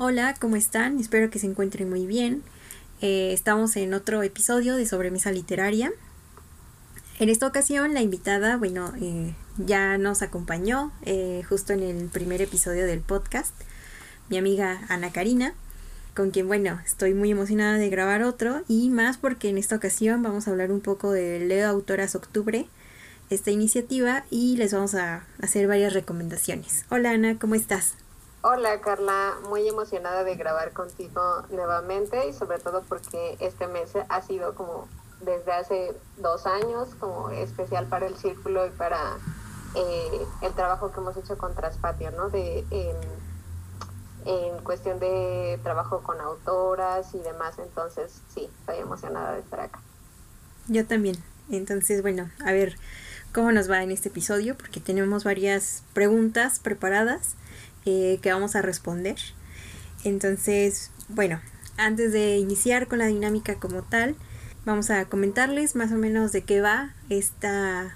Hola, ¿cómo están? Espero que se encuentren muy bien. Eh, estamos en otro episodio de Sobremesa Literaria. En esta ocasión la invitada, bueno, eh, ya nos acompañó eh, justo en el primer episodio del podcast, mi amiga Ana Karina, con quien, bueno, estoy muy emocionada de grabar otro y más porque en esta ocasión vamos a hablar un poco de Leo Autoras Octubre, esta iniciativa, y les vamos a hacer varias recomendaciones. Hola Ana, ¿cómo estás? Hola Carla, muy emocionada de grabar contigo nuevamente y sobre todo porque este mes ha sido como desde hace dos años como especial para el círculo y para eh, el trabajo que hemos hecho con Traspatio, ¿no? De, en, en cuestión de trabajo con autoras y demás, entonces sí, estoy emocionada de estar acá. Yo también. Entonces, bueno, a ver cómo nos va en este episodio, porque tenemos varias preguntas preparadas eh, que vamos a responder. Entonces, bueno, antes de iniciar con la dinámica como tal, vamos a comentarles más o menos de qué va esta,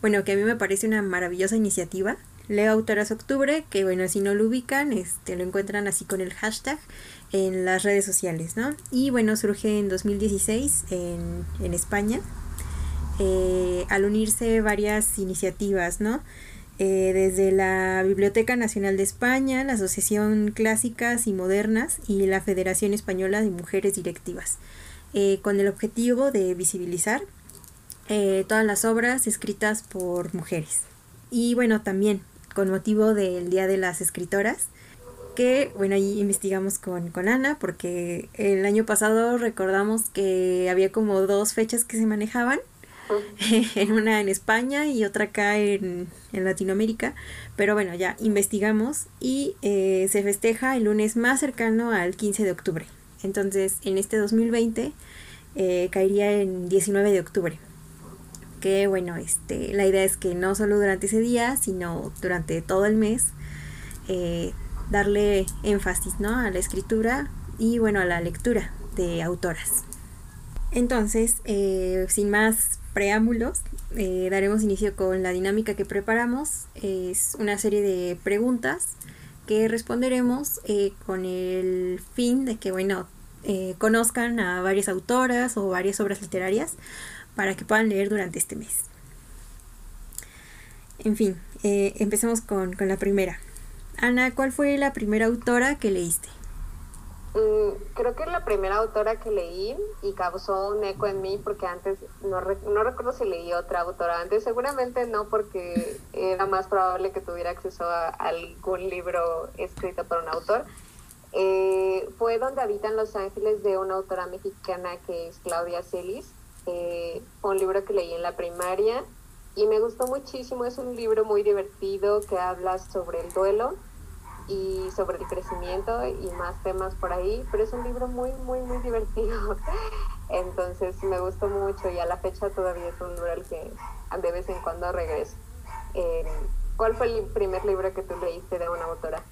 bueno, que a mí me parece una maravillosa iniciativa. Leo Autoras Octubre, que bueno, si no lo ubican, este, lo encuentran así con el hashtag en las redes sociales, ¿no? Y bueno, surge en 2016 en, España, eh, al unirse varias iniciativas, ¿no? Eh, desde la Biblioteca Nacional de España, la Asociación Clásicas y Modernas y la Federación Española de Mujeres Directivas, eh, con el objetivo de visibilizar eh, todas las obras escritas por mujeres. Y bueno, también con motivo del Día de las Escritoras, que bueno, ahí investigamos con, con Ana, porque el año pasado recordamos que había como dos fechas que se manejaban en una en España y otra acá en, Latinoamérica. Pero bueno, ya investigamos y eh, se festeja el lunes más cercano al 15 de octubre. Entonces, en este 2020 eh, caería en 19 de octubre. Que bueno, este, la idea es que no solo durante ese día, sino durante todo el mes, eh, darle énfasis ¿no? a la escritura y bueno, a la lectura de autoras. Entonces, sin más preámbulos, eh, daremos inicio con la dinámica que preparamos. Es una serie de preguntas que responderemos eh, con el fin de que, bueno, eh, conozcan a varias autoras o varias obras literarias para que puedan leer durante este mes. En fin, empecemos con, con la primera. Ana, ¿cuál fue la primera autora que leíste? Mm, creo que la primera autora que leí y causó un eco en mí porque antes no, no recuerdo si leí otra autora antes, seguramente no porque era más probable que tuviera acceso a, algún libro escrito por un autor. Eh, fue Donde habitan los ángeles de una autora mexicana que es Claudia Celis. Eh, fue un libro que leí en la primaria y me gustó muchísimo. Es un libro muy divertido que habla sobre el duelo y sobre el crecimiento y más temas por ahí, pero es un libro muy, muy, muy divertido. Entonces me gustó mucho y a la fecha todavía es un libro al que de vez en cuando regreso. Eh, ¿Cuál fue el primer libro que tú leíste de una autora?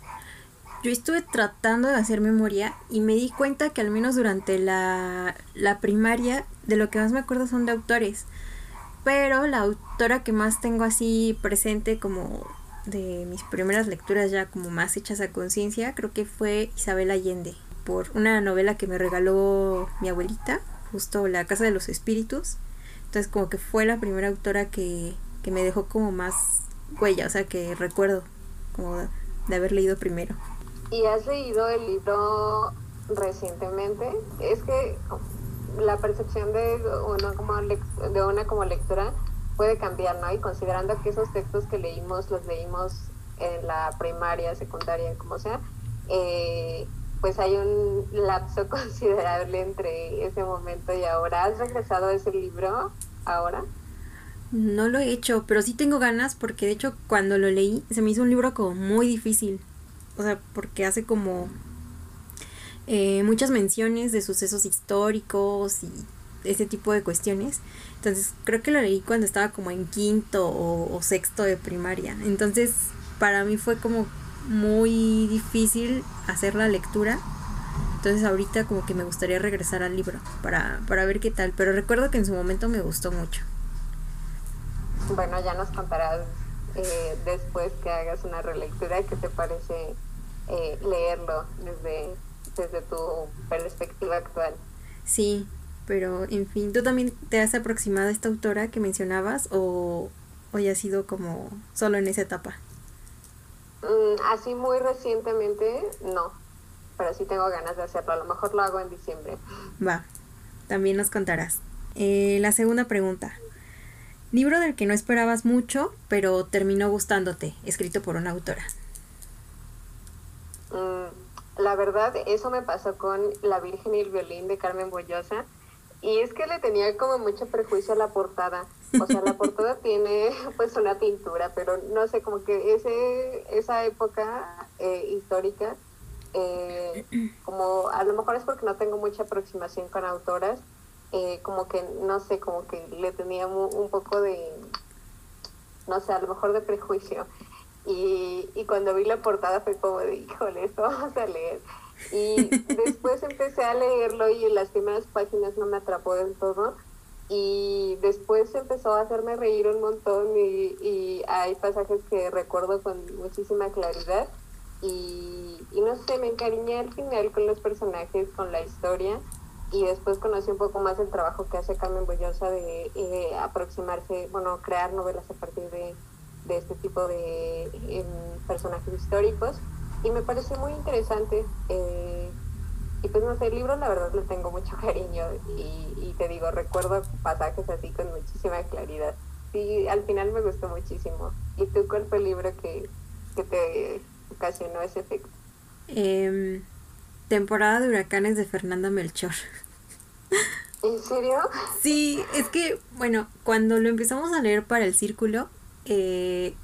Yo estuve tratando de hacer memoria y me di cuenta que al menos durante la, la primaria de lo que más me acuerdo son de autores. Pero la autora que más tengo así presente como de mis primeras lecturas ya como más hechas a conciencia, creo que fue Isabel Allende, por una novela que me regaló mi abuelita, justo La Casa de los Espíritus. Entonces como que fue la primera autora que, que me dejó como más huella, o sea que recuerdo como de, haber leído primero. ¿Y has leído el libro recientemente? Es que la percepción de una como, de una como lectora puede cambiar, ¿no? Y considerando que esos textos que leímos los leímos en la primaria, secundaria, como sea, eh, pues hay un lapso considerable entre ese momento y ahora. ¿Has regresado a ese libro ahora? No lo he hecho, pero sí tengo ganas porque de hecho cuando lo leí se me hizo un libro como muy difícil. O sea, porque hace como eh, muchas menciones de sucesos históricos y ese tipo de cuestiones. Entonces creo que lo leí cuando estaba como en quinto o, sexto de primaria. Entonces para mí fue como muy difícil hacer la lectura. Entonces ahorita como que me gustaría regresar al libro para, para ver qué tal. Pero recuerdo que en su momento me gustó mucho. Bueno, ya nos contarás eh, después que hagas una relectura qué te parece eh, leerlo desde, desde tu perspectiva actual. Sí, pero en fin, ¿tú también te has aproximado a esta autora que mencionabas o, o ya ha sido como solo en esa etapa? Mm, así muy recientemente, no, pero sí tengo ganas de hacerlo, a lo mejor lo hago en diciembre. Va, también nos contarás. Eh, la segunda pregunta. Libro del que no esperabas mucho, pero terminó gustándote, escrito por una autora. Mm, la verdad, eso me pasó con La Virgen y el Violín de Carmen Boyosa. Y es que le tenía como mucho prejuicio a la portada. O sea, la portada tiene pues una pintura, pero no sé, como que ese, esa época eh, histórica, eh, como a lo mejor es porque no tengo mucha aproximación con autoras, eh, como que, no sé, como que le tenía un poco de, no sé, a lo mejor de prejuicio. Y, y cuando vi la portada fue como de, híjole, esto vamos a leer. Y después empecé a leerlo y en las primeras páginas no me atrapó del todo. Y después empezó a hacerme reír un montón y, y hay pasajes que recuerdo con muchísima claridad. Y, y no sé, me encariñé al final con los personajes, con la historia y después conocí un poco más el trabajo que hace Carmen Boyosa de eh, aproximarse, bueno, crear novelas a partir de, este tipo de em, personajes históricos y me parece muy interesante. Eh, y pues no sé, el libro la verdad le tengo mucho cariño y, y, te digo, recuerdo pasajes así con muchísima claridad. Sí, al final me gustó muchísimo. ¿Y tú cuál fue el libro que, que te ocasionó ese efecto? Eh, temporada de huracanes de Fernanda Melchor. ¿En serio? Sí, es que, bueno, cuando lo empezamos a leer para el círculo, eh,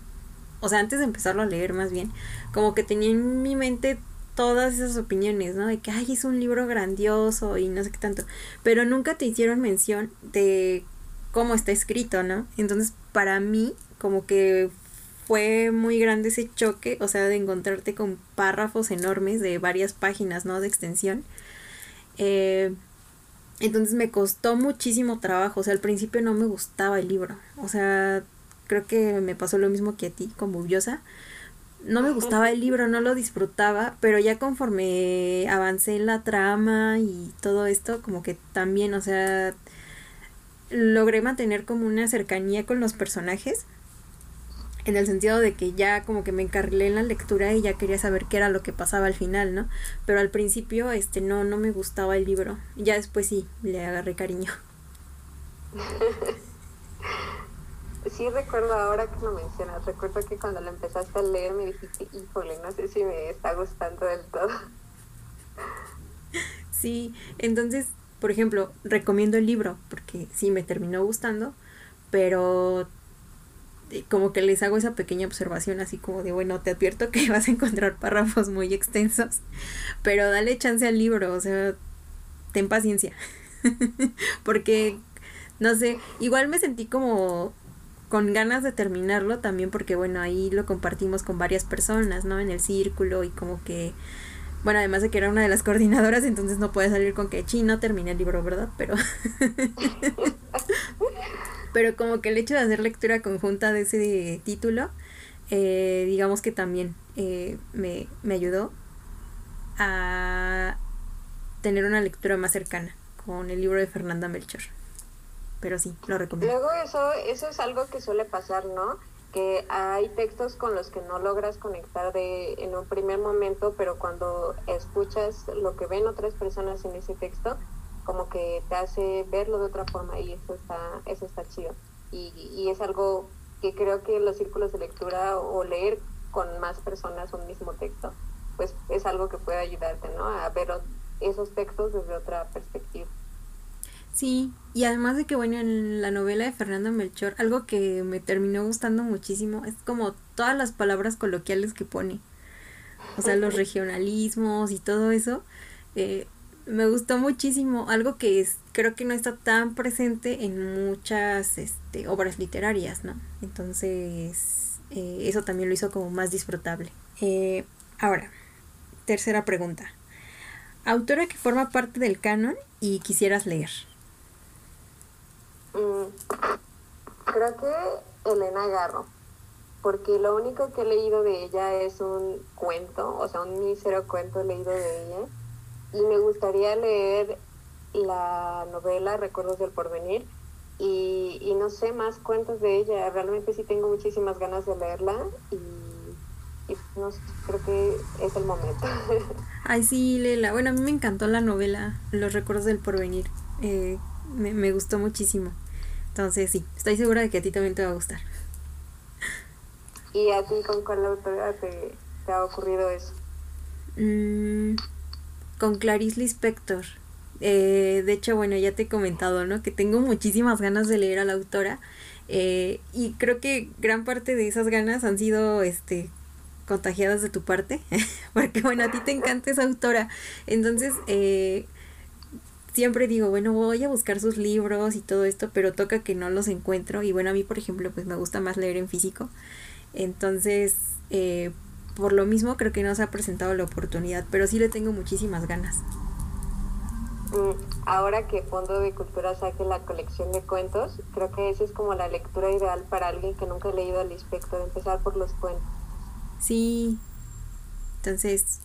o sea, antes de empezarlo a leer más bien, como que tenía en mi mente todas esas opiniones, ¿no? De que, ay, es un libro grandioso y no sé qué tanto, pero nunca te hicieron mención de cómo está escrito, ¿no? Entonces, para mí, como que fue muy grande ese choque, o sea, de encontrarte con párrafos enormes de varias páginas, ¿no? De extensión. Eh, entonces me costó muchísimo trabajo, o sea, al principio no me gustaba el libro, o sea, creo que me pasó lo mismo que a ti con Bubiosa. No me gustaba el libro, no lo disfrutaba, pero ya conforme avancé en la trama y todo esto, como que también, o sea, logré mantener como una cercanía con los personajes en el sentido de que ya como que me encarrilé en la lectura y ya quería saber qué era lo que pasaba al final, ¿no? Pero al principio este no no me gustaba el libro. Ya después sí le agarré cariño. sí recuerdo ahora que lo mencionas, recuerdo que cuando lo empezaste a leer me dijiste, "Híjole, no sé si me está gustando del todo." Sí, entonces, por ejemplo, recomiendo el libro porque sí me terminó gustando, pero como que les hago esa pequeña observación así como de, bueno, te advierto que vas a encontrar párrafos muy extensos, pero dale chance al libro, o sea, ten paciencia. porque, no sé, igual me sentí como con ganas de terminarlo también porque, bueno, ahí lo compartimos con varias personas, ¿no? En el círculo y como que... Bueno, además de que era una de las coordinadoras, entonces no puede salir con que, chi, no terminé el libro, ¿verdad? Pero... pero como que el hecho de hacer lectura conjunta de ese título, eh, digamos que también eh, me, me ayudó a tener una lectura más cercana con el libro de Fernanda Melchor. Pero sí, lo recomiendo. Luego eso, eso es algo que suele pasar, ¿no? Que hay textos con los que no logras conectar de en un primer momento, pero cuando escuchas lo que ven otras personas en ese texto, como que te hace verlo de otra forma y eso está, eso está chido. Y, y es algo que creo que los círculos de lectura o leer con más personas un mismo texto, pues es algo que puede ayudarte, ¿no? A ver esos textos desde otra perspectiva. Sí, y además de que, bueno, en la novela de Fernando Melchor, algo que me terminó gustando muchísimo es como todas las palabras coloquiales que pone. O sea, los regionalismos y todo eso. Eh, me gustó muchísimo, algo que es, creo que no está tan presente en muchas este, obras literarias, ¿no? Entonces, eh, eso también lo hizo como más disfrutable. Eh, ahora, tercera pregunta. Autora que forma parte del canon y quisieras leer. Mm, creo que Elena Garro. porque lo único que he leído de ella es un cuento, o sea, un mísero cuento leído de ella, y me gustaría leer la novela Recuerdos del Porvenir, y, y no sé más cuentos de ella, realmente sí tengo muchísimas ganas de leerla, y, no sé, creo que es el momento. Ay, sí, Lela, bueno, a mí me encantó la novela Los Recuerdos del Porvenir, eh, me, me gustó muchísimo. Entonces sí, estoy segura de que a ti también te va a gustar. ¿Y a ti con cuál autora te, ha ocurrido eso? Mm, con Clarice Lispector. Eh, de hecho, bueno, ya te he comentado, ¿no? Que tengo muchísimas ganas de leer a la autora. Eh, y creo que gran parte de esas ganas han sido, este, contagiadas de tu parte. Porque, bueno, a ti te encanta esa autora. Entonces, eh, siempre digo, bueno, voy a buscar sus libros y todo esto, pero toca que no los encuentro. Y bueno, a mí, por ejemplo, pues me gusta más leer en físico. Entonces, eh, por lo mismo creo que no se ha presentado la oportunidad, pero sí le tengo muchísimas ganas. Mm, ahora que Fondo de Cultura saque la colección de cuentos, creo que esa es como la lectura ideal para alguien que nunca ha leído al de empezar por los cuentos. Sí, entonces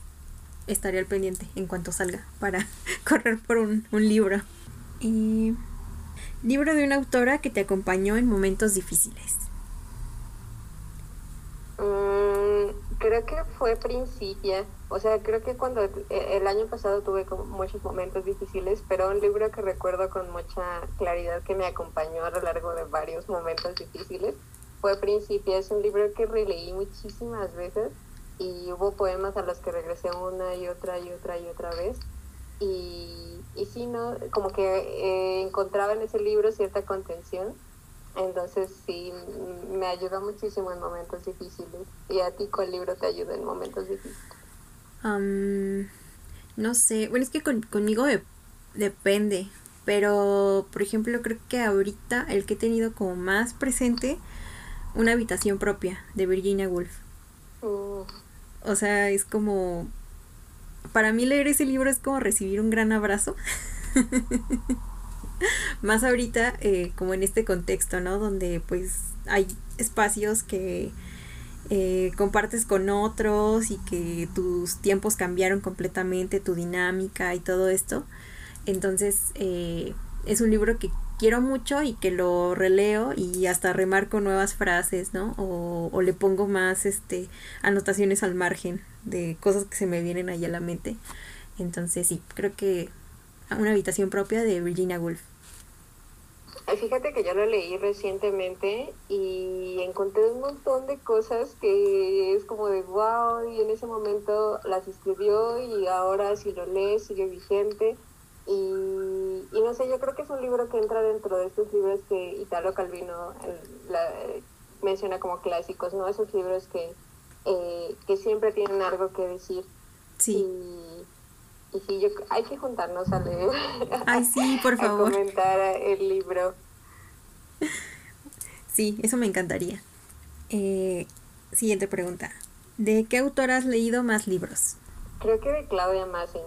estaré al pendiente en cuanto salga para correr por un, un libro. Y libro de una autora que te acompañó en momentos difíciles. Mm, creo que fue Principia. O sea, creo que cuando eh, el año pasado tuve muchos momentos difíciles, pero un libro que recuerdo con mucha claridad que me acompañó a lo largo de varios momentos difíciles fue Principia. Es un libro que releí muchísimas veces y hubo poemas a los que regresé una y otra y otra y otra vez. Y, y sí, ¿no? Como que eh, encontraba en ese libro cierta contención entonces sí, me ayuda muchísimo en momentos difíciles. ¿Y a ti cuál libro te ayuda en momentos difíciles? no sé, bueno, es que conmigo depende, pero por ejemplo creo que ahorita el que he tenido como más presente, una habitación propia de Virginia Woolf. O sea, es como, para mí leer ese libro es como recibir un gran abrazo. Más ahorita, eh, como en este contexto, ¿no? Donde pues hay espacios que eh, compartes con otros y que tus tiempos cambiaron completamente, tu dinámica y todo esto. Entonces, eh, es un libro que quiero mucho y que lo releo y hasta remarco nuevas frases, ¿no? O, o, le pongo más este anotaciones al margen de cosas que se me vienen ahí a la mente. Entonces sí, creo que una habitación propia de Virginia Woolf. Fíjate que yo lo leí recientemente y encontré un montón de cosas que es como de wow y en ese momento las escribió y ahora si lo lees sigue vigente y, no sé, yo creo que es un libro que entra dentro de estos libros que Italo Calvino menciona como clásicos, ¿no? Esos libros que, eh, que siempre tienen algo que decir. Sí. Y sí, yo, hay que juntarnos a leer. Ay, sí, por favor. A comentar el libro. Sí, eso me encantaría. Eh, siguiente pregunta. ¿De qué autor has leído más libros? Creo que de Claudia Massen.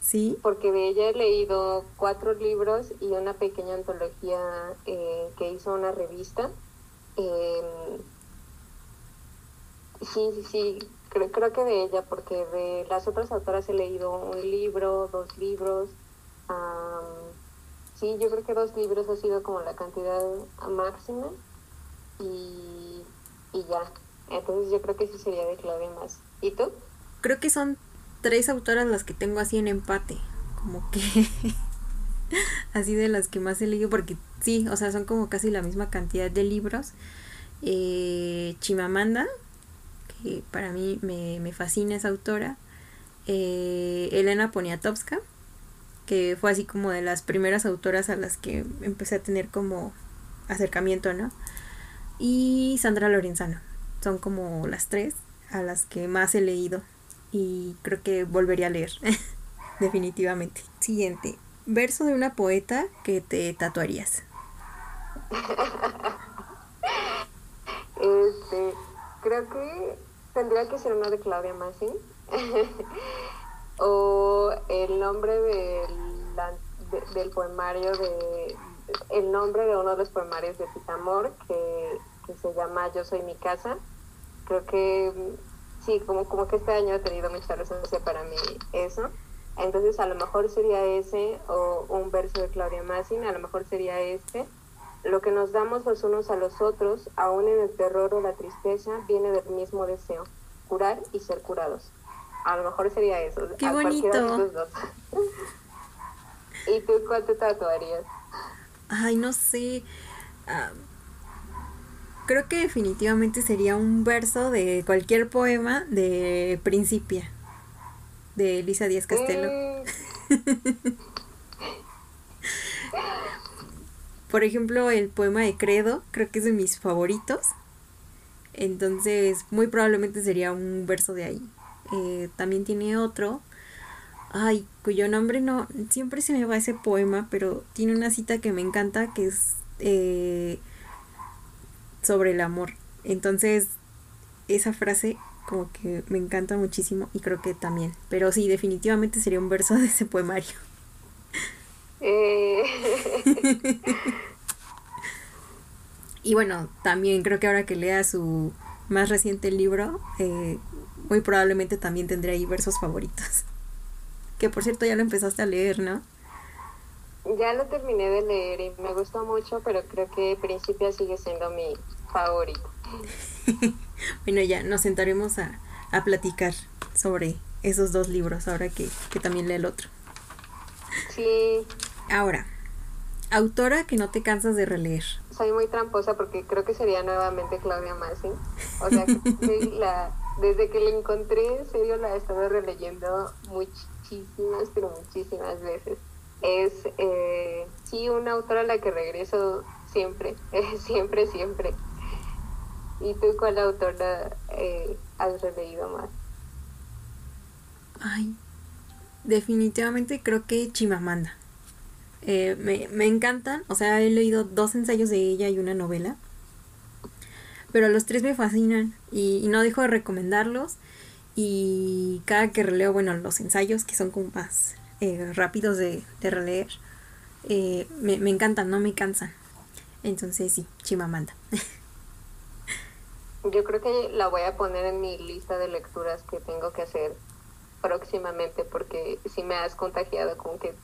¿Sí? Porque de ella he leído cuatro libros y una pequeña antología eh, que hizo una revista. Em, sí, sí, sí creo, creo que de ella, porque de las otras autoras he leído un libro, dos libros. sí, yo creo que dos libros ha sido como la cantidad máxima y, y ya. Entonces yo creo que sí sería de clave más. ¿Y tú? Creo que son tres autoras las que tengo así en empate. Como que así de las que más he leído, porque sí, o sea, son como casi la misma cantidad de libros. Eh, Chimamanda, que para mí me, fascina esa autora. Eh, Elena Poniatowska, que fue así como de las primeras autoras a las que empecé a tener como acercamiento, ¿no? Y Sandra Lorenzano. Son como las tres a las que más he leído y creo que volvería a leer, definitivamente. Siguiente, verso de una poeta que te tatuarías. este, creo que tendría que ser uno de Claudia Massi. o el nombre del poemario de el nombre de uno de los poemarios de Pitamor que, se llama Yo soy mi casa creo que sí, como, como que este año ha tenido mucha resonancia para mí eso. Entonces a lo mejor sería ese o un verso de Claudia Massin, a lo mejor sería este. Lo que nos damos los unos a los otros, aún en el terror o la tristeza, viene del mismo deseo, curar y ser curados. A lo mejor sería eso. Qué bonito. ¿Y tú cuál te tatuarías? Ay, no sé. Ah, creo que definitivamente sería un verso de cualquier poema de Principia, de Elisa Díaz Castelo. Por ejemplo, el poema de Credo, creo que es de mis favoritos. Entonces, muy probablemente sería un verso de ahí. Eh, también tiene otro, ay, cuyo nombre no, siempre se me va ese poema, pero tiene una cita que me encanta que es eh, sobre el amor. Entonces, esa frase como que me encanta muchísimo y creo que también. Pero sí, definitivamente sería un verso de ese poemario. Eh. y bueno, también creo que ahora que lea su más reciente libro, eh, muy probablemente también tendré ahí versos favoritos. Que por cierto ya lo empezaste a leer, ¿no? Ya lo terminé de leer y me gustó mucho, pero creo que Principia sigue siendo mi favorito. bueno, ya nos sentaremos a, a, platicar sobre esos dos libros ahora que, que también lee el otro. Sí. Ahora, autora que no te cansas de releer. Soy muy tramposa porque creo que sería nuevamente Claudia Massin. O sea, la, desde que la encontré, en serio la he estado releyendo muchísimas, pero muchísimas veces es eh, sí una autora a la que regreso siempre, siempre, siempre. ¿Y tú cuál autora eh, has releído más? Ay, definitivamente creo que Chimamanda. Eh, me, me encantan, o sea, he leído dos ensayos de ella y una novela, pero los tres me fascinan y, y no dejo de recomendarlos. Y cada que releo, bueno, los ensayos que son como más eh, rápidos de, de releer, eh, me, me, encantan, no me cansan. Entonces sí, Chimamanda. Yo creo que la voy a poner en mi lista de lecturas que tengo que hacer próximamente porque si me has contagiado con que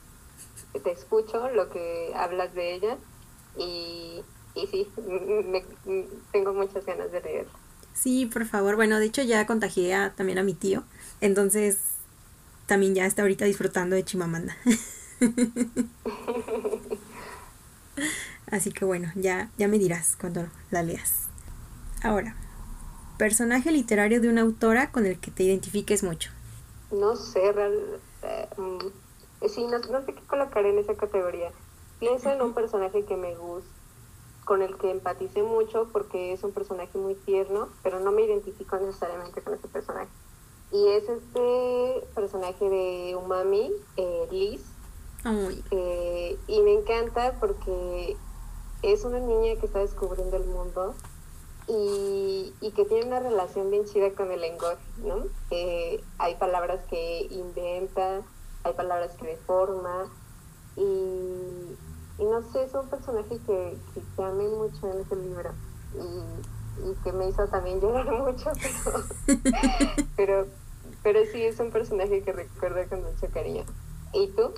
te escucho lo que hablas de ella y, y sí, me, tengo muchas ganas de leer. Sí, por favor. Bueno, de hecho ya contagié también a mi tío. Entonces también ya está ahorita disfrutando de Chimamanda. Así que bueno, ya, ya me dirás cuando la leas. Ahora, personaje literario de una autora con el que te identifiques mucho. No sé, real, eh, sí, no, no, sé qué colocar en esa categoría. Pienso en un personaje que me gusta, con el que empaticé mucho porque es un personaje muy tierno, pero no me identifico necesariamente con ese personaje. Y es este personaje de Umami, eh, Liz. Eh, y me encanta porque es una niña que está descubriendo el mundo y, que tiene una relación bien chida con el lenguaje, ¿no? Eh, hay palabras que inventa, hay palabras que deforma y, no sé, es un personaje que, que, amé mucho en ese libro y, y que me hizo también llorar mucho, pero, pero pero sí es un personaje que recuerdo con mucho cariño. ¿Y tú?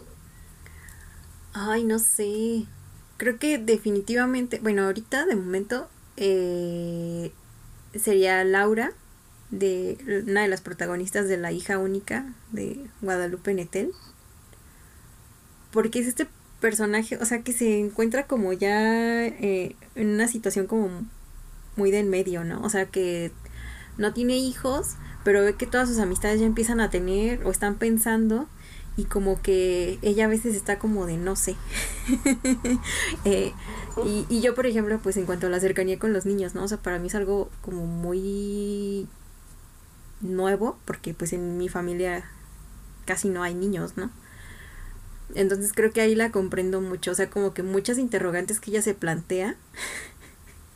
Ay, no sé. Creo que definitivamente, bueno, ahorita de momento eh, sería Laura, de una de las protagonistas de La hija única de Guadalupe Netel. Porque es este personaje, o sea, que se encuentra como ya eh, en una situación como muy del medio, ¿no? O sea, que no tiene hijos, pero ve que todas sus amistades ya empiezan a tener o están pensando y como que ella a veces está como de no sé. Eh, y, y, yo, por ejemplo, pues en cuanto a la cercanía con los niños, ¿no? O sea, para mí es algo como muy nuevo, porque pues en mi familia casi no hay niños, ¿no? Entonces creo que ahí la comprendo mucho, o sea, como que muchas interrogantes que ella se plantea,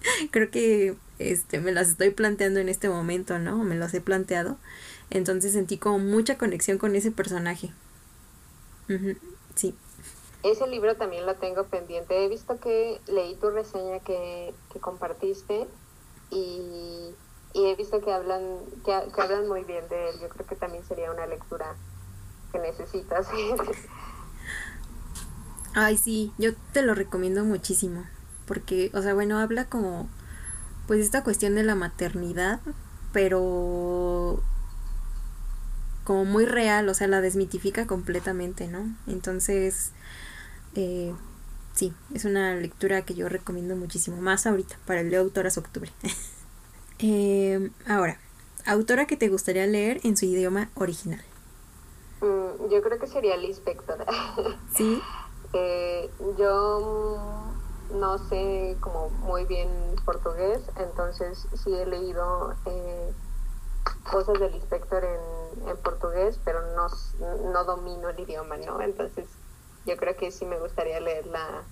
creo que este, me las estoy planteando en este momento, ¿no? Me las he planteado. Entonces sentí como mucha conexión con ese personaje. Sí. Ese libro también lo tengo pendiente. He visto que leí tu reseña que, que compartiste y, y he visto que hablan, que, hablan muy bien de él. Yo creo que también sería una lectura que necesitas. Ay, sí, yo te lo recomiendo muchísimo. Porque, o sea, bueno, habla como, pues esta cuestión de la maternidad, pero como muy real, o sea, la desmitifica completamente, ¿no? Entonces, eh, sí, es una lectura que yo recomiendo muchísimo, más ahorita, para el de Autoras Octubre. eh, ahora, autora que te gustaría leer en su idioma original. Mm, yo creo que sería Liz Spector. Sí. eh, yo no sé como muy bien portugués, entonces sí he leído eh, cosas del inspector en, en portugués, pero no, no domino el idioma, ¿no? Entonces yo creo que sí me gustaría leerla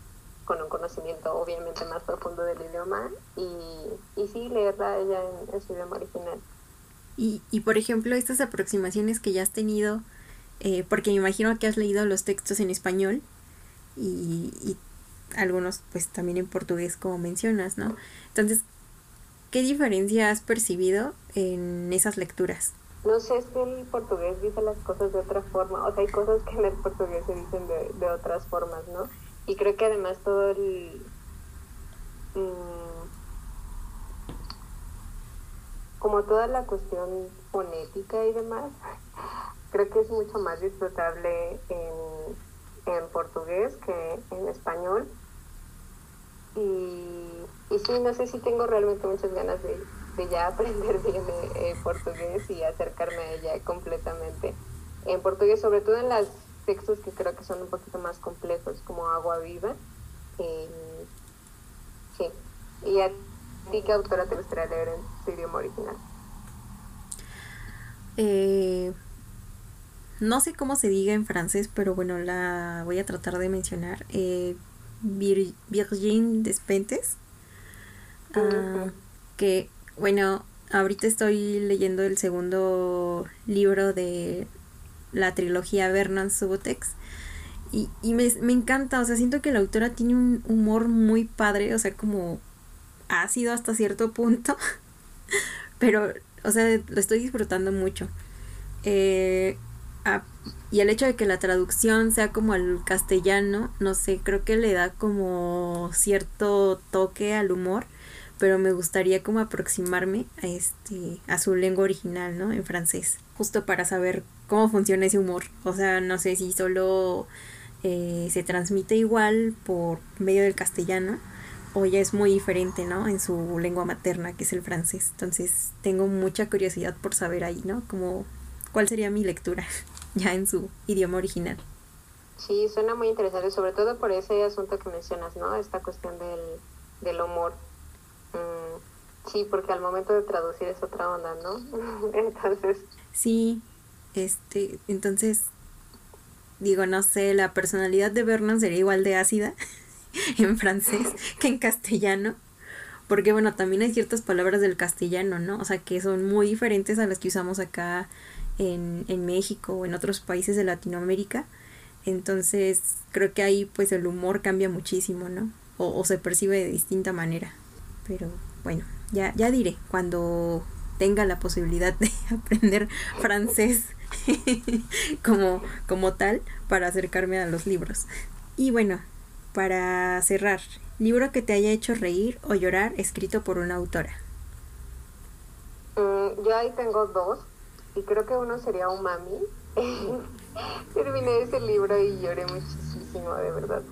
con un conocimiento obviamente más profundo del idioma y, y sí leerla ella en, su idioma original. Y, y por ejemplo, estas aproximaciones que ya has tenido, eh, porque me imagino que has leído los textos en español y, y algunos pues también en portugués como mencionas, ¿no? Entonces, ¿qué diferencia has percibido en esas lecturas? No sé, que el portugués dice las cosas de otra forma, o sea, hay cosas que en el portugués se dicen de, de otras formas, ¿no? Y creo que además todo el... Mm, como toda la cuestión fonética y demás, creo que es mucho más disfrutable en en portugués que en español. Y, sí, no sé si tengo realmente muchas ganas de, ya aprender bien eh, portugués y acercarme a ella completamente. En portugués, sobre todo en los textos que creo que son un poquito más complejos, como Agua Viva. sí. ¿Y a ti qué autora te gustaría leer en su idioma original? Eh, no sé cómo se diga en francés, pero bueno, la voy a tratar de mencionar. Eh, Virgin Despentes. Uh, que, bueno, ahorita estoy leyendo el segundo libro de la trilogía Vernon Subotex. Y, y me, me, encanta, o sea, siento que la autora tiene un humor muy padre, o sea, como ácido hasta cierto punto. Pero, o sea, lo estoy disfrutando mucho. Eh, y el hecho de que la traducción sea como al castellano, no sé, creo que le da como cierto toque al humor, pero me gustaría como aproximarme a este a su lengua original, ¿no? En francés, justo para saber cómo funciona ese humor. O sea, no sé si solo eh, se transmite igual por medio del castellano o ya es muy diferente, ¿no? En su lengua materna, que es el francés. Entonces, tengo mucha curiosidad por saber ahí, ¿no? Como cuál sería mi lectura ya en su idioma original. Sí, suena muy interesante, sobre todo por ese asunto que mencionas, ¿no? Esta cuestión del, del humor. Mm, sí, porque al momento de traducir es otra onda, ¿no? entonces. Sí, este, entonces, digo, no sé, la personalidad de Vernon sería igual de ácida en francés que en castellano. Porque bueno, también hay ciertas palabras del castellano, ¿no? O sea, que son muy diferentes a las que usamos acá en, en México o en otros países de Latinoamérica. Entonces creo que ahí pues el humor cambia muchísimo, ¿no? O, se percibe de distinta manera. Pero bueno, ya, ya diré cuando tenga la posibilidad de aprender francés como, como tal para acercarme a los libros. Y bueno, para cerrar, libro que te haya hecho reír o llorar escrito por una autora. Mm, yo ahí tengo dos y creo que uno sería Umami. Terminé ese libro y lloré muchísimo, de verdad.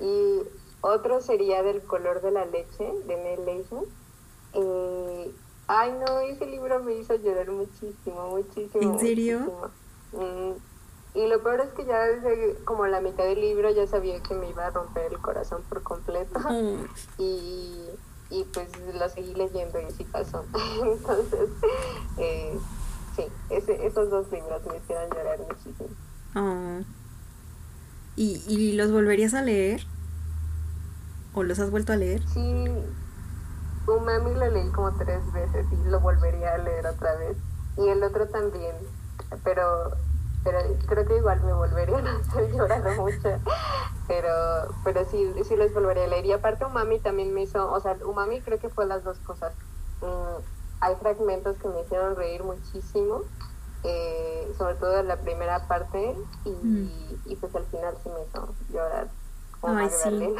Y otro sería Del color de la leche, de Neil Leishman. Eh, ay, no, ese libro me hizo llorar muchísimo, muchísimo. ¿En serio? Mm, y lo peor es que ya desde como la mitad del libro ya sabía que me iba a romper el corazón por completo. Y, y pues lo seguí leyendo y sí pasó. Entonces, eh, sí, ese, esos dos libros me hicieron llorar muchísimo. Oh. ¿Y, ¿Y los volverías a leer? ¿O los has vuelto a leer? Sí, Umami lo leí como tres veces y lo volvería a leer otra vez. Y el otro también, pero pero creo que igual me volvería a hacer llorar mucho. Pero, pero sí, sí los volvería a leer. Y aparte Umami también me hizo, o sea, Umami creo que fue las dos cosas. Hay fragmentos que me hicieron reír muchísimo, eh, sobre todo en la primera parte, y, mm. y, pues al final sí me hizo llorar. Ay, sí.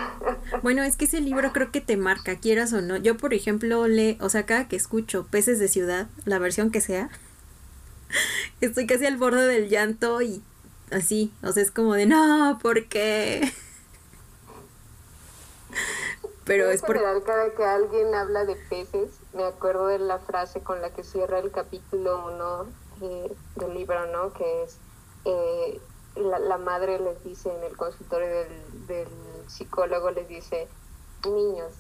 Bueno, es que ese libro creo que te marca, quieras o no. Yo, por ejemplo, le, o sea, cada que escucho Peces de Ciudad, la versión que sea, estoy casi al borde del llanto y así, o sea, es como de, no, ¿por qué? Pero es por... general, cada que alguien habla de peces, me acuerdo de la frase con la que cierra el capítulo 1 eh, del libro, ¿no? Que es, eh, la, madre les dice en el consultorio del, del psicólogo, les dice, niños,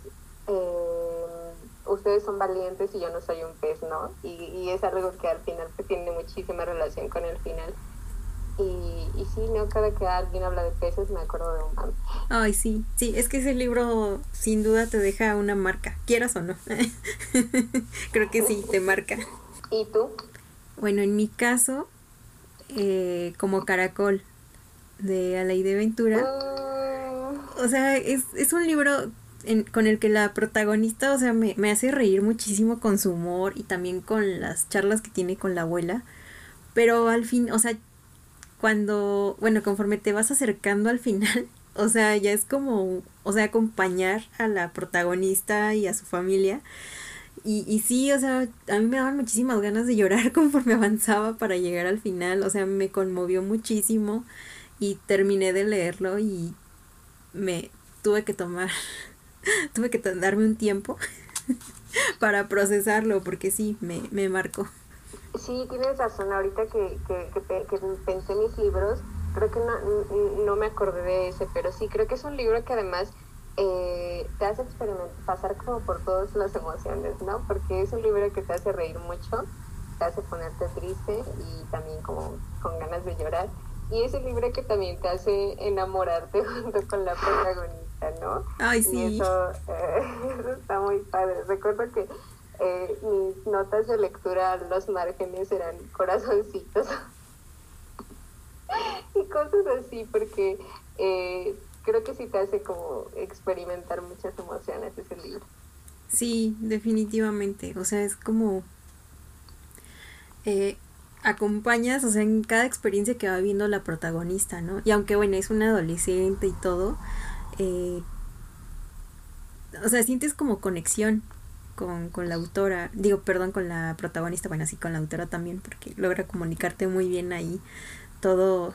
eh, ustedes son valientes y yo no soy un pez, ¿no? Y, y es algo que al final tiene muchísima relación con el final. Y, y sí, ¿no? Cada que alguien habla de peces me acuerdo de un. Ay, sí, sí, es que ese libro sin duda te deja una marca, quieras o no. Creo que sí, te marca. ¿Y tú? Bueno, en mi caso, eh, como Caracol, de Alaide Ventura. Mm. O sea, es, es un libro con el que la protagonista, o sea, me, me hace reír muchísimo con su humor y también con las charlas que tiene con la abuela. Pero al fin, o sea, cuando, bueno, conforme te vas acercando al final, o sea, ya es como, o sea, acompañar a la protagonista y a su familia. Y, y sí, o sea, a mí me daban muchísimas ganas de llorar conforme avanzaba para llegar al final, o sea, me conmovió muchísimo y terminé de leerlo y me tuve que tomar, tuve que darme un tiempo para procesarlo porque sí, me, me marcó. Sí, tienes razón. Ahorita que, que, que, pensé mis libros, creo que no, no, me acordé de ese, pero sí, creo que es un libro que además eh, te hace experimentar, pasar como por todas las emociones, ¿no? Porque es un libro que te hace reír mucho, te hace ponerte triste y también como con ganas de llorar. Y es un libro que también te hace enamorarte junto con la protagonista, ¿no? Ay, sí. Y eso, eh, eso está muy padre. Recuerdo que eh, mis notas de lectura, los márgenes eran corazoncitos y cosas así, porque eh, creo que sí te hace como experimentar muchas emociones ese libro. Sí, definitivamente. O sea, es como eh, acompañas, o sea, en cada experiencia que va viendo la protagonista, ¿no? Y aunque, bueno, es una adolescente y todo, eh, o sea, sientes como conexión con, con la autora, digo, perdón, con la protagonista, bueno, así con la autora también, porque logra comunicarte muy bien ahí todo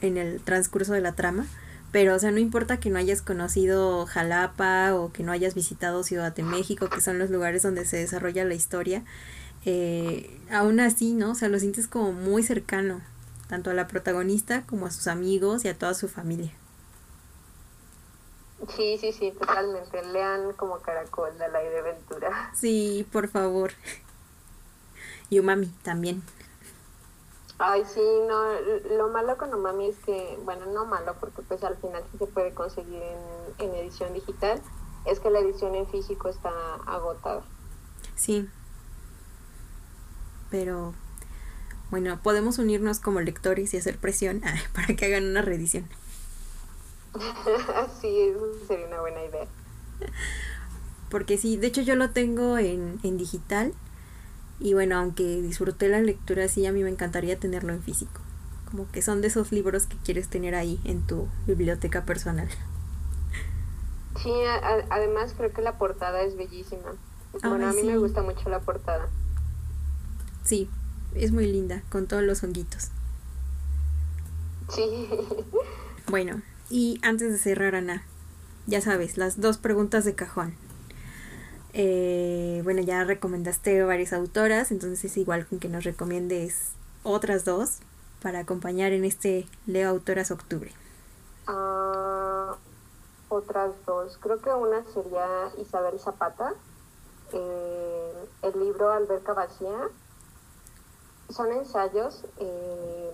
en el transcurso de la trama. Pero, o sea, no importa que no hayas conocido Jalapa o que no hayas visitado Ciudad de México, que son los lugares donde se desarrolla la historia, eh, aún así, ¿no? O sea, lo sientes como muy cercano, tanto a la protagonista como a sus amigos y a toda su familia. Sí, sí, sí, totalmente. Lean como Caracol la de Ventura. Sí, por favor. Y Umami también. Ay, sí, no, lo malo con Umami es que, bueno, no malo, porque pues al final sí se puede conseguir en, en edición digital, es que la edición en físico está agotada. Sí. Pero, bueno, podemos unirnos como lectores y hacer presión para que hagan una reedición. sí, eso sería una buena idea. Porque sí, de hecho yo lo tengo en, en digital. Y bueno, aunque disfruté la lectura, sí, a mí me encantaría tenerlo en físico. Como que son de esos libros que quieres tener ahí en tu biblioteca personal. Sí, además creo que la portada es bellísima. Bueno, a mí me gusta mucho la portada. Sí, es muy linda, con todos los honguitos. Sí. Bueno, y antes de cerrar, Ana, ya sabes, las dos preguntas de cajón. Eh, bueno, ya recomendaste varias autoras, entonces es igual con que nos recomiendes otras dos para acompañar en este Leo Autoras Octubre. Ah, otras dos, creo que una sería Isabel Zapata, eh, el libro Alberca Vacía. Son ensayos. Eh,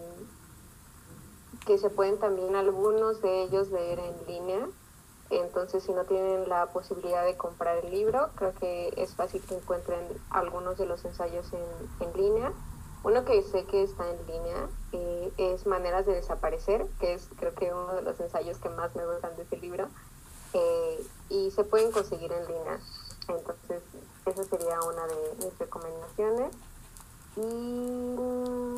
que se pueden también algunos de ellos leer en línea. Entonces, si no tienen la posibilidad de comprar el libro, creo que es fácil que encuentren algunos de los ensayos en, en línea. Uno que sé que está en línea eh, es Maneras de Desaparecer, que es creo que uno de los ensayos que más me gustan de ese libro. Eh, y se pueden conseguir en línea. Entonces, esa sería una de mis recomendaciones. Y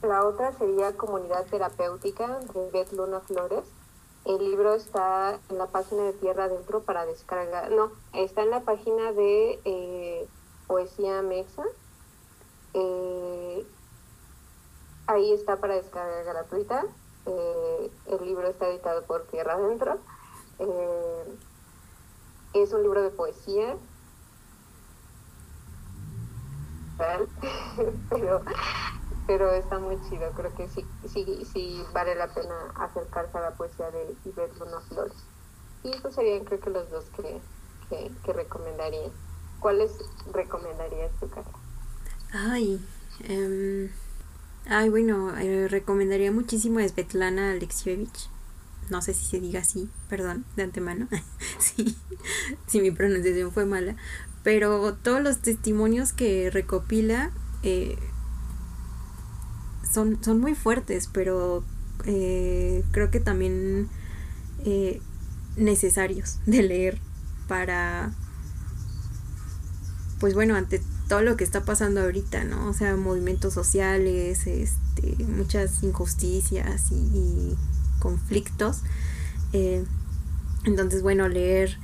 la otra sería Comunidad Terapéutica de Beth Luna Flores. El libro está en la página de Tierra Adentro para descargar. No, está en la página de eh, Poesía Mexa. Eh, ahí está para descarga gratuita. Eh, el libro está editado por Tierra Adentro. es un libro de poesía. Pero pero está muy chido, creo que sí, sí, sí vale la pena acercarse a la poesía de Luna Flores. Y estos serían creo que los dos que, que, recomendaría. ¿Cuáles recomendarías tu cara? Ay, em, ay bueno, eh, recomendaría muchísimo a Svetlana Alexievich. No sé si se diga así, perdón, de antemano. sí, si mi pronunciación fue mala. Pero todos los testimonios que recopila eh, son, son muy fuertes, pero eh, creo que también eh, necesarios de leer para, pues bueno, ante todo lo que está pasando ahorita, ¿no? O sea, movimientos sociales, este, muchas injusticias y, conflictos. Eh, entonces, bueno, leer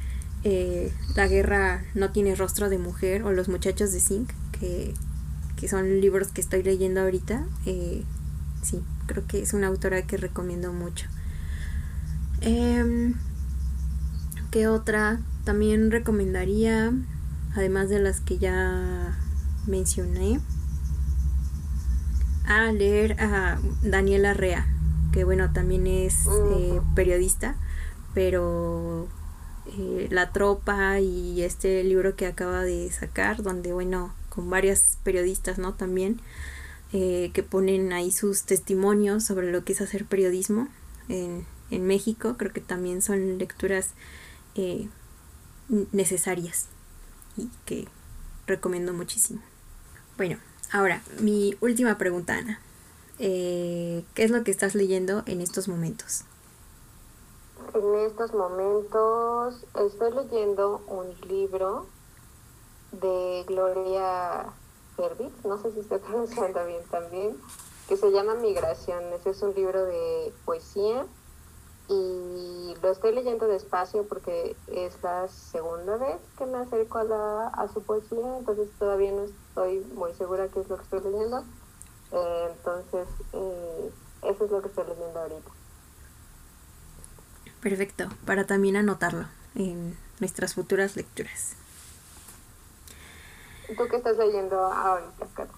La guerra no tiene rostro de mujer o Los muchachos de Zinc, que que son libros que estoy leyendo ahorita, eh, sí, creo que es una autora que recomiendo mucho. Eh, ¿Qué otra? También recomendaría, además de las que ya mencioné, a leer a Daniela Rea, que bueno, también es eh, periodista, pero eh, La Tropa y este libro que acaba de sacar, donde bueno, con varias periodistas, ¿no? También, eh, que ponen ahí sus testimonios sobre lo que es hacer periodismo en, México. Creo que también son lecturas eh, necesarias y que recomiendo muchísimo. Bueno, ahora, mi última pregunta, Ana. Eh, ¿Qué es lo que estás leyendo en estos momentos? En estos momentos estoy leyendo un libro de Gloria Herbit, no sé si estoy pronunciando bien también, que se llama Migraciones. Es un libro de poesía y lo estoy leyendo despacio porque es la segunda vez que me acerco a, a su poesía, entonces todavía no estoy muy segura qué es lo que estoy leyendo. Eh, entonces, eh, eso es lo que estoy leyendo ahorita. Perfecto, para también anotarlo en nuestras futuras lecturas. ¿Tú qué estás leyendo ahorita,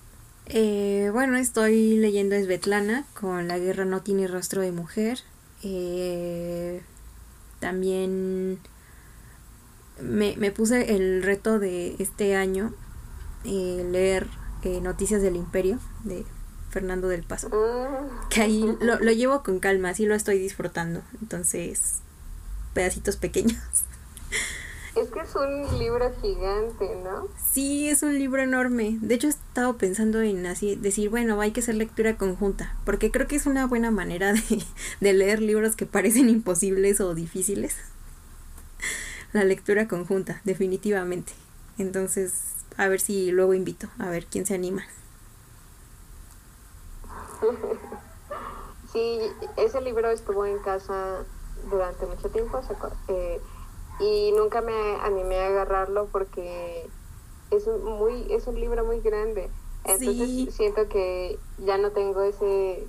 eh, bueno, estoy leyendo Svetlana con La guerra no tiene rostro de mujer. Eh, también me, me, puse el reto de este año eh, leer eh, Noticias del Imperio de Fernando del Paso. Mm. Que ahí lo, lo llevo con calma, así lo estoy disfrutando. Entonces, pedacitos pequeños. Es que es un libro gigante, ¿no? Sí, es un libro enorme. De hecho, he estado pensando en así decir, bueno, hay que hacer lectura conjunta, porque creo que es una buena manera de, de leer libros que parecen imposibles o difíciles. La lectura conjunta, definitivamente. Entonces, a ver si luego invito, a ver quién se anima. Sí, ese libro estuvo en casa durante mucho tiempo. Eh, y nunca me animé a agarrarlo porque es un, muy es un libro muy grande. Entonces siento que ya no tengo ese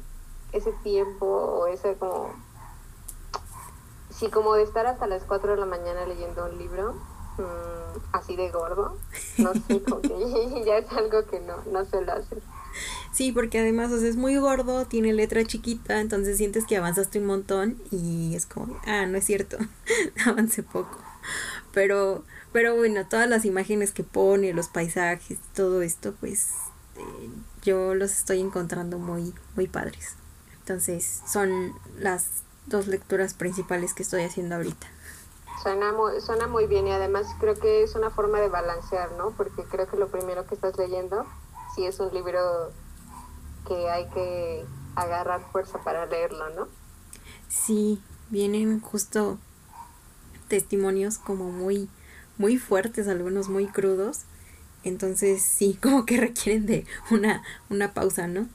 ese tiempo o ese como sí como de estar hasta las 4 de la mañana leyendo un libro mm, así de gordo no sé porque ya es algo que no no suelo hacer Sí, porque además es muy gordo, tiene letra chiquita, entonces sientes que avanzaste un montón y es como, ah, no es cierto, avancé poco. Pero, pero bueno, todas las imágenes que pone, los paisajes, todo esto, pues eh, yo los estoy encontrando muy, muy padres. Entonces, son las dos lecturas principales que estoy haciendo ahorita. Suena muy, suena muy bien y además creo que es una forma de balancear, ¿no? Porque creo que lo primero que estás leyendo sí es un libro que hay que agarrar fuerza para leerlo, ¿no? Sí, vienen justo testimonios como muy muy fuertes, algunos muy crudos. Entonces sí, como que requieren de una, una pausa, ¿no?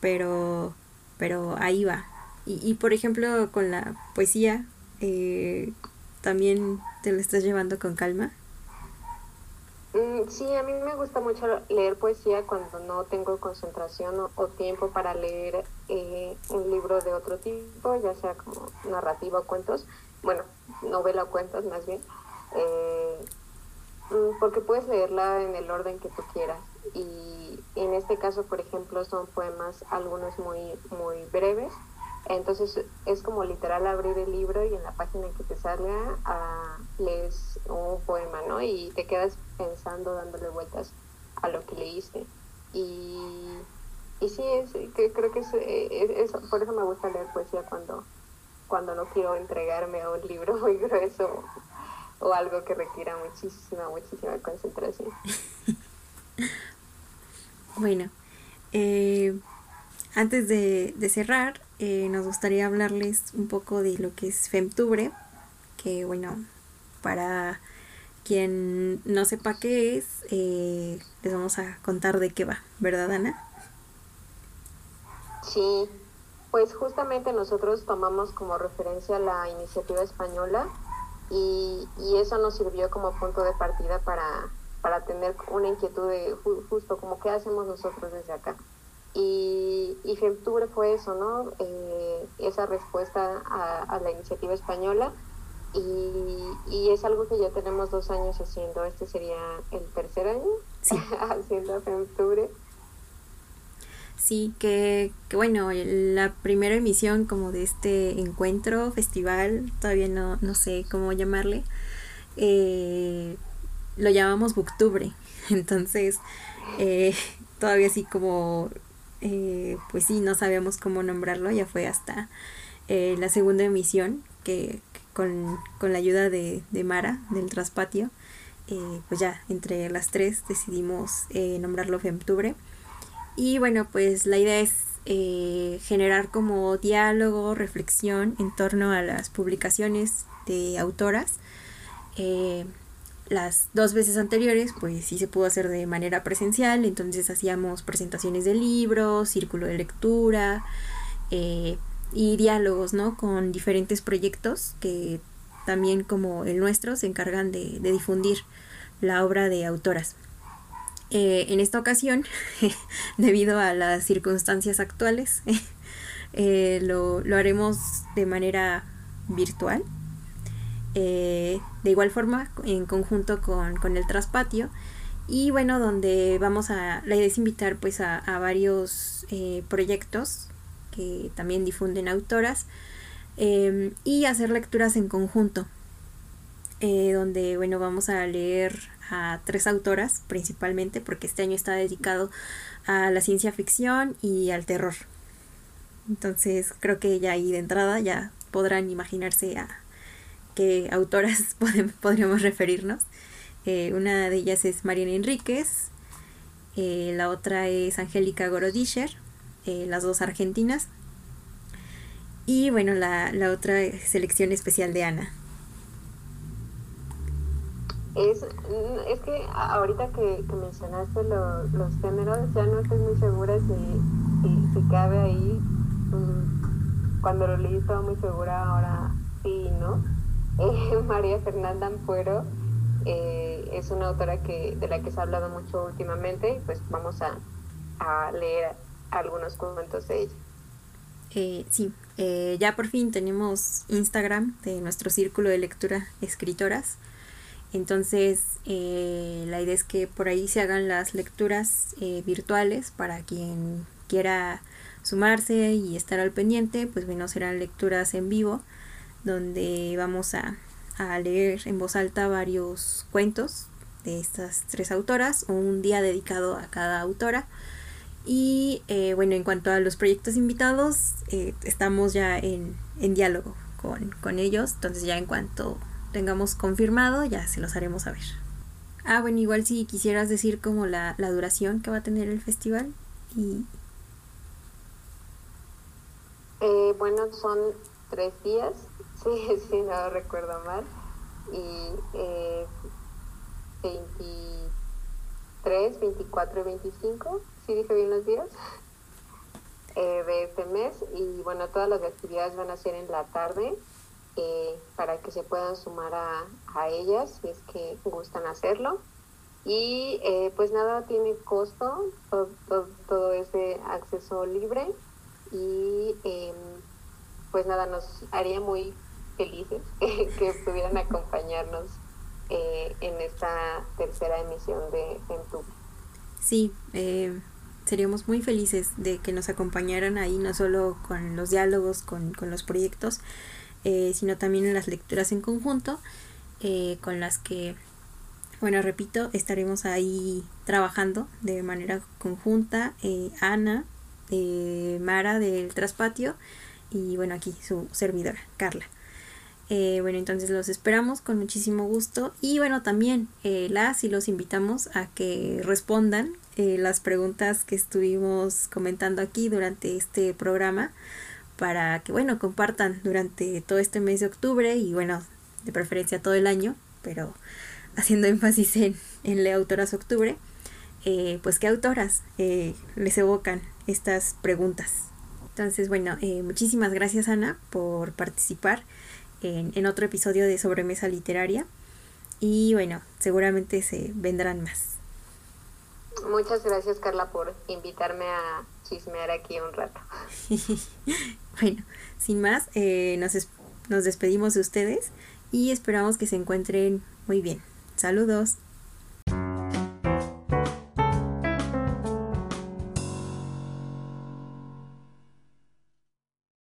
Pero, pero ahí va. Y, y por ejemplo, con la poesía, eh, también te lo estás llevando con calma. Mm, sí, a mí me gusta mucho leer poesía cuando no tengo concentración o, tiempo para leer eh, un libro de otro tipo, ya sea como narrativa o cuentos, bueno, novela o cuentos más bien, eh, mm, porque puedes leerla en el orden que tú quieras. Y en este caso, por ejemplo, son poemas, algunos muy, muy breves, entonces es como literal abrir el libro y en la página que te salga ah, lees un poema, ¿no? Y te quedas pensando, dándole vueltas a lo que leíste. Y, y sí, es, que creo que es, por eso me gusta leer poesía cuando, cuando no quiero entregarme a un libro muy grueso o algo que requiera muchísima, muchísima concentración. bueno, eh, antes de, de cerrar, eh, nos gustaría hablarles un poco de lo que es Femtubre, que bueno, para quien no sepa qué es, eh, les vamos a contar de qué va, ¿verdad Ana? Sí, pues justamente nosotros tomamos como referencia la iniciativa española y, y eso nos sirvió como punto de partida para, para tener una inquietud de justo como qué hacemos nosotros desde acá. Y, y fue eso, ¿no? Eh, esa respuesta a, la iniciativa española. Y, y, es algo que ya tenemos dos años haciendo. Este sería el tercer año haciendo Femtubre. Sí, que, que, bueno, la primera emisión como de este encuentro, festival, todavía no, no sé cómo llamarle, eh, lo llamamos Booktubre. Entonces, eh, todavía así como eh, pues sí, no sabíamos cómo nombrarlo, ya fue hasta eh, la segunda emisión que, con, la ayuda de, Mara del Traspatio, eh, pues ya entre las tres decidimos nombrarlo Femtubre. Y bueno, pues la idea es generar como diálogo, reflexión en torno a las publicaciones de autoras las dos veces anteriores, pues sí se pudo hacer de manera presencial, entonces hacíamos presentaciones de libros, círculo de lectura eh, y diálogos, ¿no? Con diferentes proyectos que también como el nuestro se encargan de, difundir la obra de autoras. Eh, en esta ocasión, debido a las circunstancias actuales, eh, lo, lo haremos de manera virtual eh, de igual forma en conjunto con, el traspatio. Y bueno donde vamos a la idea es invitar pues a, varios eh, proyectos que también difunden autoras em, y hacer lecturas en conjunto eh, donde bueno vamos a leer a tres autoras principalmente porque este año está dedicado a la ciencia ficción y al terror. Entonces creo que ya ahí de entrada ya podrán imaginarse a, qué autoras podríamos referirnos. Eh, una de ellas es Mariana Enríquez, eh, la otra es Angélica Gorodischer, eh, las dos argentinas. Y bueno, la, otra selección especial de Ana. Es, es que ahorita que, mencionaste los géneros, ya no estoy muy segura si, si, cabe ahí. Mm, cuando lo leí estaba muy segura, ahora sí, ¿no? María Fernanda Ampuero eh, es una autora que, de la que se ha hablado mucho últimamente y pues vamos a, leer algunos cuentos de ella. Eh, sí, eh, ya por fin tenemos Instagram de nuestro círculo de lectura escritoras. Entonces, la idea es que por ahí se hagan las lecturas virtuales para quien quiera sumarse y estar al pendiente, pues bueno, serán lecturas en vivo donde vamos a, leer en voz alta varios cuentos de estas tres autoras, un día dedicado a cada autora. Y eh, bueno, en cuanto a los proyectos invitados, eh, estamos ya en, diálogo con, ellos, entonces ya en cuanto tengamos confirmado, ya se los haremos saber. Ah, bueno, igual si quisieras decir como la, la duración que va a tener el festival y... Eh, bueno, son tres días Sí, sí, no recuerdo mal. Y eh, 23, 24 y 25, si dije bien los días, eh, de este mes. Y bueno, todas las actividades van a ser en la tarde eh, para que se puedan sumar a, a ellas si es que gustan hacerlo. Y eh, pues nada tiene costo, todo, todo, de acceso libre y em, pues nada, nos haría muy felices que, pudieran acompañarnos eh, en esta tercera emisión de Centubre. Sí, eh, seríamos muy felices de que nos acompañaran ahí, no solo con los diálogos, con, con los proyectos, sino también en las lecturas en conjunto, con las que bueno, repito, estaremos ahí trabajando de manera conjunta. Eh, Ana, eh, Mara del Traspatio y bueno, aquí su servidora, Carla. Eh, bueno, entonces los esperamos con muchísimo gusto y bueno, también las y los invitamos a que respondan las preguntas que estuvimos comentando aquí durante este programa para que bueno, compartan durante todo este mes de octubre y bueno, de preferencia todo el año, pero haciendo énfasis en, en Le Autoras Octubre, eh, pues qué autoras eh, les evocan estas preguntas. Entonces, bueno, eh, muchísimas gracias Ana por participar en, en, otro episodio de Sobremesa Literaria y bueno, seguramente se vendrán más. Muchas gracias Carla por invitarme a chismear aquí un rato. bueno, sin más, nos, nos despedimos de ustedes y esperamos que se encuentren muy bien. Saludos.